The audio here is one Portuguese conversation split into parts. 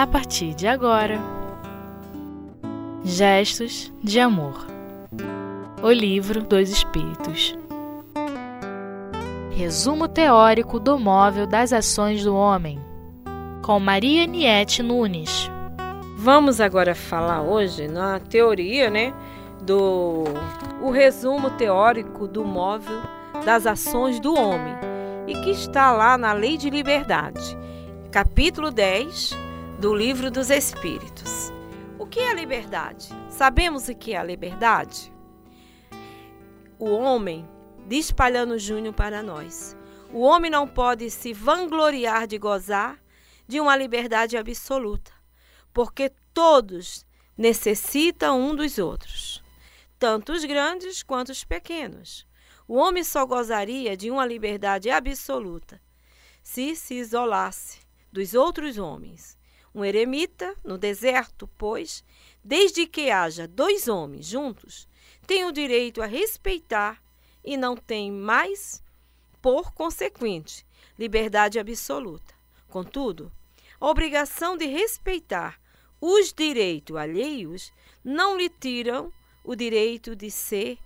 a partir de agora. Gestos de Amor O Livro dos Espíritos Resumo teórico do móvel das ações do homem, com Maria Niete Nunes. Vamos agora falar hoje na teoria, né, do o resumo teórico do móvel das ações do homem e que está lá na Lei de Liberdade, capítulo 10 do Livro dos Espíritos. O que é liberdade? Sabemos o que é a liberdade? O homem, diz Palhano Júnior para nós, o homem não pode se vangloriar de gozar de uma liberdade absoluta, porque todos necessitam um dos outros, tanto os grandes quanto os pequenos. O homem só gozaria de uma liberdade absoluta se se isolasse dos outros homens um eremita no deserto, pois, desde que haja dois homens juntos, tem o direito a respeitar e não tem mais, por consequente, liberdade absoluta. Contudo, a obrigação de respeitar os direitos alheios não lhe tiram o direito de ser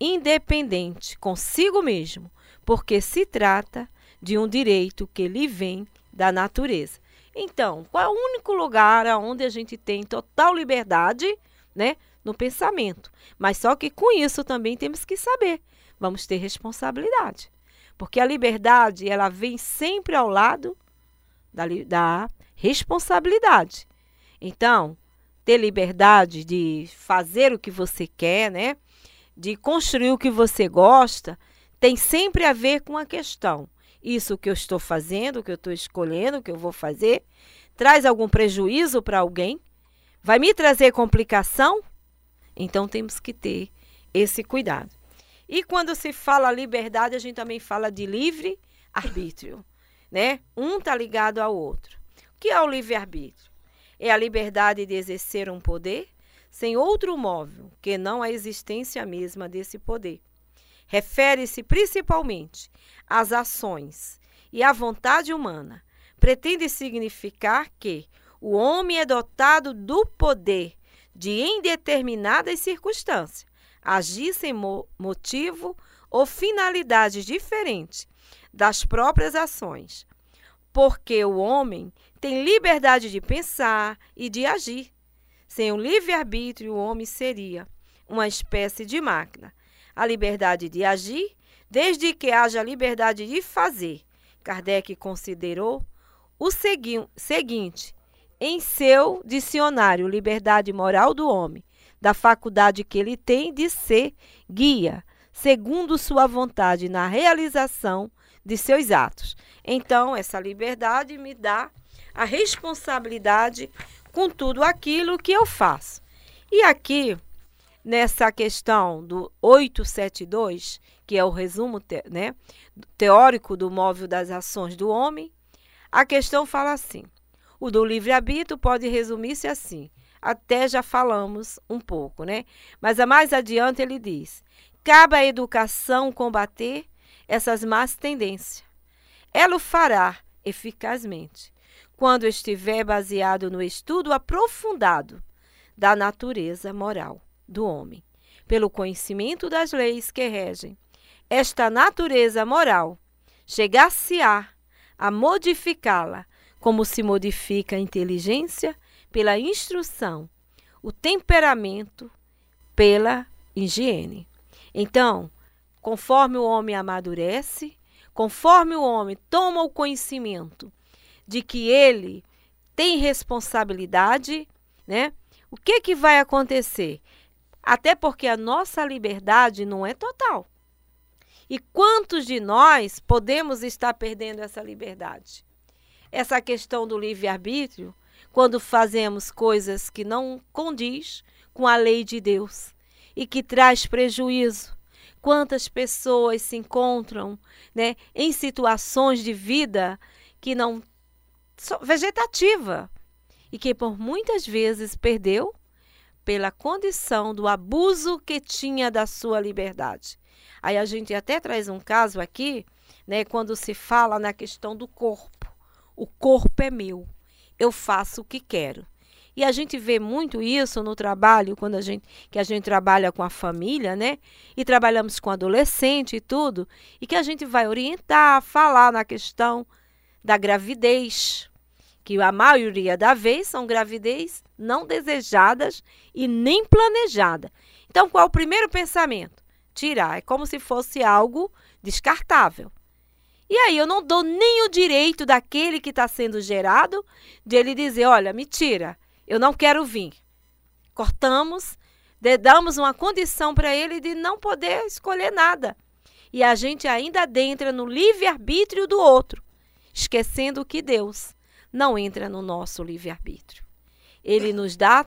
independente consigo mesmo, porque se trata de um direito que lhe vem da natureza. Então, qual é o único lugar onde a gente tem total liberdade, né? No pensamento. Mas só que com isso também temos que saber, vamos ter responsabilidade. Porque a liberdade, ela vem sempre ao lado da, da responsabilidade. Então, ter liberdade de fazer o que você quer, né? De construir o que você gosta, tem sempre a ver com a questão isso que eu estou fazendo, que eu estou escolhendo, que eu vou fazer, traz algum prejuízo para alguém? Vai me trazer complicação? Então temos que ter esse cuidado. E quando se fala liberdade, a gente também fala de livre arbítrio, né? Um está ligado ao outro. O que é o livre arbítrio? É a liberdade de exercer um poder sem outro móvel que não a existência mesma desse poder. Refere-se principalmente às ações e à vontade humana. Pretende significar que o homem é dotado do poder de, em determinadas circunstâncias, agir sem mo motivo ou finalidade diferente das próprias ações. Porque o homem tem liberdade de pensar e de agir. Sem o livre-arbítrio, o homem seria uma espécie de máquina a liberdade de agir, desde que haja liberdade de fazer. Kardec considerou o segui seguinte em seu dicionário Liberdade Moral do Homem, da faculdade que ele tem de ser guia, segundo sua vontade na realização de seus atos. Então, essa liberdade me dá a responsabilidade com tudo aquilo que eu faço. E aqui nessa questão do 872, que é o resumo te, né, teórico do móvel das ações do homem, a questão fala assim: o do livre-arbítrio pode resumir-se assim. Até já falamos um pouco, né? Mas a mais adiante ele diz: cabe à educação combater essas más tendências. Ela o fará eficazmente quando estiver baseado no estudo aprofundado da natureza moral do homem, pelo conhecimento das leis que regem esta natureza moral, chegar-se-á a, modificá-la, como se modifica a inteligência pela instrução, o temperamento pela higiene. Então, conforme o homem amadurece, conforme o homem toma o conhecimento de que ele tem responsabilidade, né? O que que vai acontecer? Até porque a nossa liberdade não é total. E quantos de nós podemos estar perdendo essa liberdade? Essa questão do livre-arbítrio, quando fazemos coisas que não condiz com a lei de Deus e que traz prejuízo. Quantas pessoas se encontram né, em situações de vida que não vegetativa e que por muitas vezes perdeu pela condição do abuso que tinha da sua liberdade. Aí a gente até traz um caso aqui, né, quando se fala na questão do corpo. O corpo é meu. eu faço o que quero. E a gente vê muito isso no trabalho, quando a gente que a gente trabalha com a família, né? E trabalhamos com adolescente e tudo, e que a gente vai orientar, falar na questão da gravidez, que a maioria da vez são gravidez não desejadas e nem planejada. Então, qual é o primeiro pensamento? Tirar, é como se fosse algo descartável. E aí eu não dou nem o direito daquele que está sendo gerado de ele dizer, olha, me tira, eu não quero vir. Cortamos, damos uma condição para ele de não poder escolher nada. E a gente ainda adentra no livre-arbítrio do outro, esquecendo que Deus não entra no nosso livre-arbítrio. Ele nos dá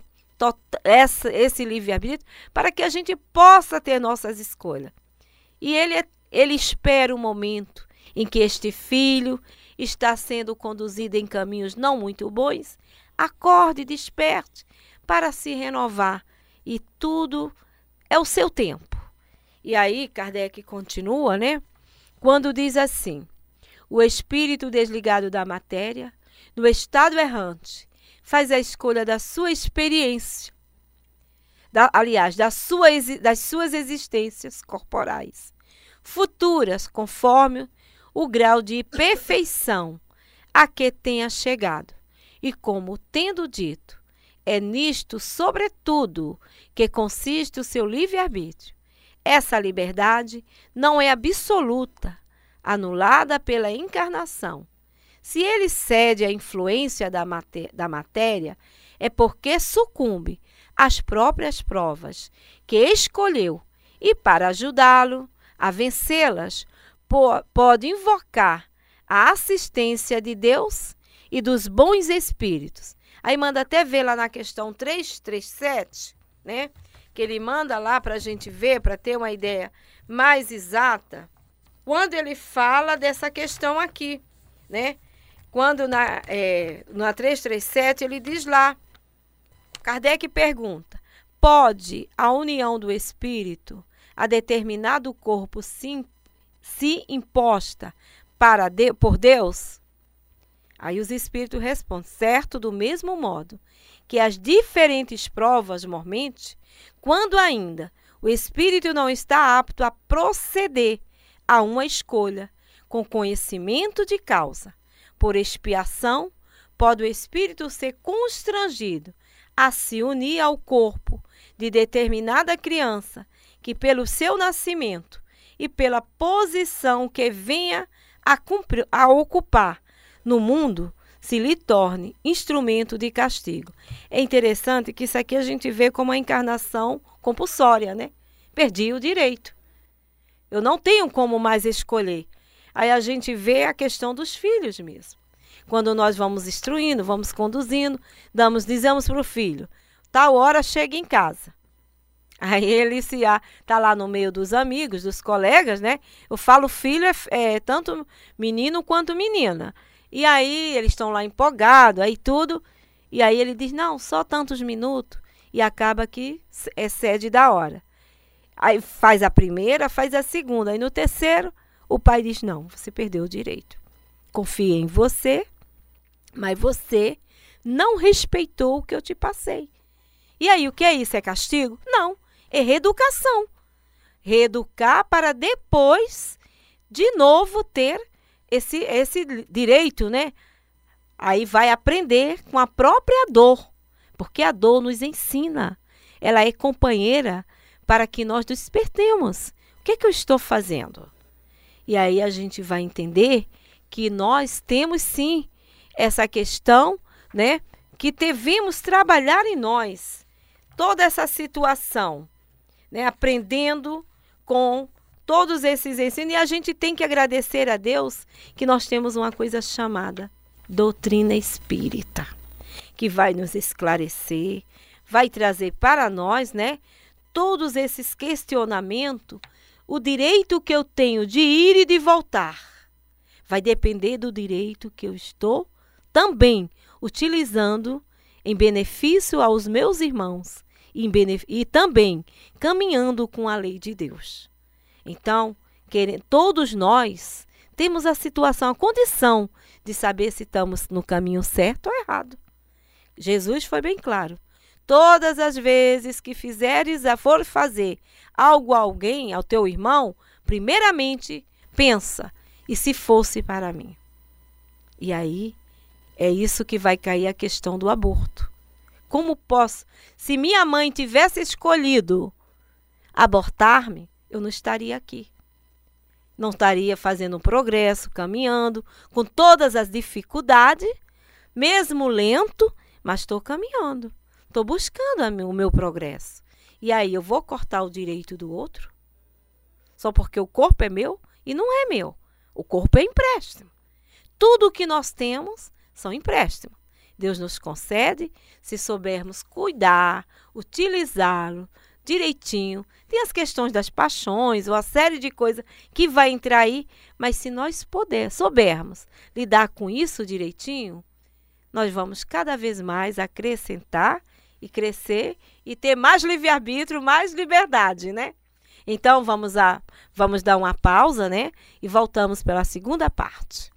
essa, esse livre-arbítrio para que a gente possa ter nossas escolhas. E ele, ele espera o momento em que este filho está sendo conduzido em caminhos não muito bons Acorde, desperte para se renovar e tudo é o seu tempo. E aí Kardec continua, né? Quando diz assim: o espírito desligado da matéria, no estado errante, faz a escolha da sua experiência, da, aliás, da sua, das suas existências corporais, futuras, conforme o grau de perfeição a que tenha chegado e como tendo dito, é nisto, sobretudo, que consiste o seu livre-arbítrio. Essa liberdade não é absoluta, anulada pela encarnação. Se ele cede à influência da, maté da matéria, é porque sucumbe às próprias provas que escolheu e, para ajudá-lo a vencê-las, pode invocar a assistência de Deus e dos bons espíritos. Aí manda até ver lá na questão 337, né? Que ele manda lá para a gente ver, para ter uma ideia mais exata, quando ele fala dessa questão aqui, né? Quando na, é, na 337 ele diz lá, Kardec pergunta: pode a união do espírito a determinado corpo sim, se imposta para de, por Deus? Aí os espíritos respondem, certo, do mesmo modo que as diferentes provas, mormente, quando ainda o espírito não está apto a proceder a uma escolha com conhecimento de causa, por expiação, pode o espírito ser constrangido a se unir ao corpo de determinada criança que, pelo seu nascimento e pela posição que venha a, cumprir, a ocupar no mundo se lhe torne instrumento de castigo. É interessante que isso aqui a gente vê como a encarnação compulsória, né? Perdi o direito. Eu não tenho como mais escolher. Aí a gente vê a questão dos filhos mesmo. Quando nós vamos instruindo, vamos conduzindo, damos, dizemos para o filho, tal hora chega em casa. Aí ele se está lá no meio dos amigos, dos colegas, né? Eu falo filho é, é tanto menino quanto menina. E aí eles estão lá empolgados, aí tudo. E aí ele diz: não, só tantos minutos. E acaba que excede da hora. Aí faz a primeira, faz a segunda. Aí no terceiro, o pai diz: não, você perdeu o direito. Confia em você, mas você não respeitou o que eu te passei. E aí, o que é isso? É castigo? Não, é reeducação. Reeducar para depois, de novo, ter esse, esse direito, né? Aí vai aprender com a própria dor, porque a dor nos ensina. Ela é companheira para que nós despertemos. O que, é que eu estou fazendo? E aí a gente vai entender que nós temos sim essa questão, né? Que devemos trabalhar em nós toda essa situação, né? Aprendendo com todos esses ensinos. E a gente tem que agradecer a Deus que nós temos uma coisa chamada doutrina espírita, que vai nos esclarecer, vai trazer para nós, né, todos esses questionamentos, o direito que eu tenho de ir e de voltar. Vai depender do direito que eu estou também utilizando em benefício aos meus irmãos e, e também caminhando com a lei de Deus. Então, todos nós temos a situação, a condição de saber se estamos no caminho certo ou errado. Jesus foi bem claro. Todas as vezes que fizeres a for fazer algo a alguém, ao teu irmão, primeiramente pensa, e se fosse para mim? E aí é isso que vai cair a questão do aborto. Como posso? Se minha mãe tivesse escolhido abortar-me, eu não estaria aqui. Não estaria fazendo progresso, caminhando, com todas as dificuldades, mesmo lento, mas estou caminhando. Estou buscando o meu progresso. E aí eu vou cortar o direito do outro? Só porque o corpo é meu e não é meu. O corpo é empréstimo. Tudo o que nós temos são empréstimos. Deus nos concede se soubermos cuidar, utilizá-lo direitinho. Tem as questões das paixões, ou a série de coisas que vai entrar aí, mas se nós puder, soubermos lidar com isso direitinho, nós vamos cada vez mais acrescentar e crescer e ter mais livre-arbítrio, mais liberdade, né? Então vamos a vamos dar uma pausa, né? E voltamos pela segunda parte.